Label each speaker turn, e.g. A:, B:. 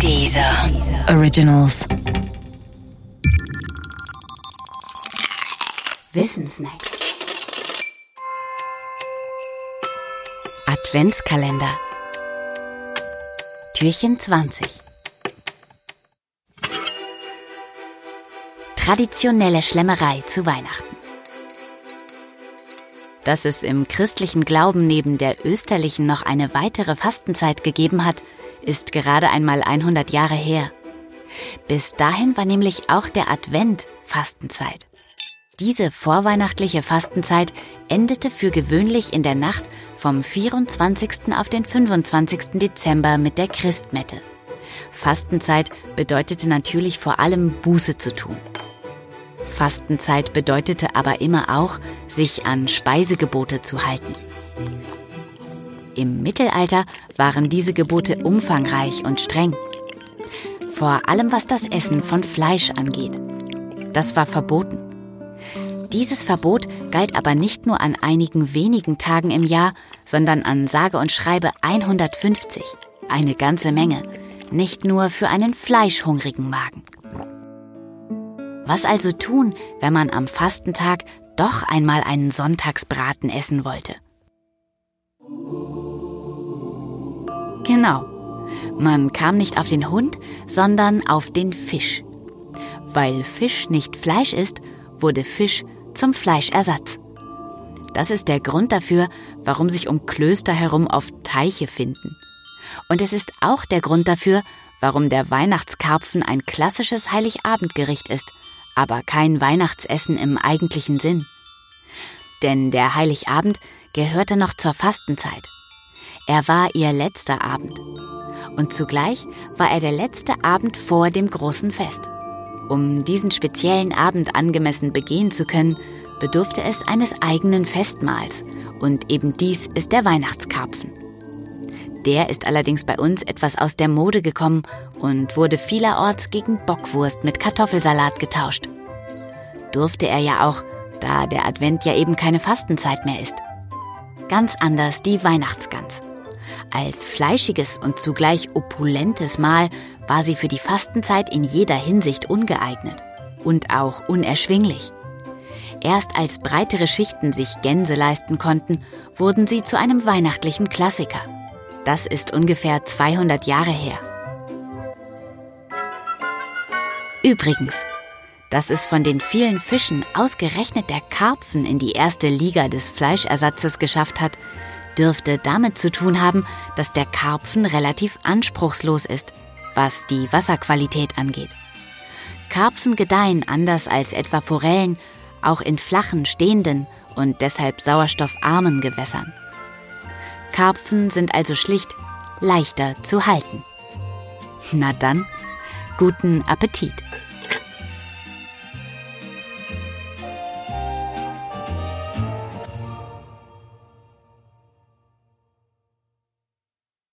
A: Dieser Originals.
B: Wissensnacks. Adventskalender. Türchen 20. Traditionelle Schlemmerei zu Weihnachten. Dass es im christlichen Glauben neben der österlichen noch eine weitere Fastenzeit gegeben hat, ist gerade einmal 100 Jahre her. Bis dahin war nämlich auch der Advent Fastenzeit. Diese vorweihnachtliche Fastenzeit endete für gewöhnlich in der Nacht vom 24. auf den 25. Dezember mit der Christmette. Fastenzeit bedeutete natürlich vor allem Buße zu tun. Fastenzeit bedeutete aber immer auch, sich an Speisegebote zu halten. Im Mittelalter waren diese Gebote umfangreich und streng. Vor allem was das Essen von Fleisch angeht. Das war verboten. Dieses Verbot galt aber nicht nur an einigen wenigen Tagen im Jahr, sondern an sage und schreibe 150. Eine ganze Menge. Nicht nur für einen fleischhungrigen Magen. Was also tun, wenn man am Fastentag doch einmal einen Sonntagsbraten essen wollte? Genau. Man kam nicht auf den Hund, sondern auf den Fisch. Weil Fisch nicht Fleisch ist, wurde Fisch zum Fleischersatz. Das ist der Grund dafür, warum sich um Klöster herum oft Teiche finden. Und es ist auch der Grund dafür, warum der Weihnachtskarpfen ein klassisches Heiligabendgericht ist, aber kein Weihnachtsessen im eigentlichen Sinn. Denn der Heiligabend gehörte noch zur Fastenzeit. Er war ihr letzter Abend. Und zugleich war er der letzte Abend vor dem großen Fest. Um diesen speziellen Abend angemessen begehen zu können, bedurfte es eines eigenen Festmahls. Und eben dies ist der Weihnachtskarpfen. Der ist allerdings bei uns etwas aus der Mode gekommen und wurde vielerorts gegen Bockwurst mit Kartoffelsalat getauscht. Durfte er ja auch, da der Advent ja eben keine Fastenzeit mehr ist. Ganz anders die Weihnachtsgans. Als fleischiges und zugleich opulentes Mahl war sie für die Fastenzeit in jeder Hinsicht ungeeignet und auch unerschwinglich. Erst als breitere Schichten sich Gänse leisten konnten, wurden sie zu einem weihnachtlichen Klassiker. Das ist ungefähr 200 Jahre her. Übrigens, dass es von den vielen Fischen ausgerechnet der Karpfen in die erste Liga des Fleischersatzes geschafft hat, dürfte damit zu tun haben, dass der Karpfen relativ anspruchslos ist, was die Wasserqualität angeht. Karpfen gedeihen anders als etwa Forellen auch in flachen, stehenden und deshalb sauerstoffarmen Gewässern. Karpfen sind also schlicht leichter zu halten. Na dann, guten Appetit!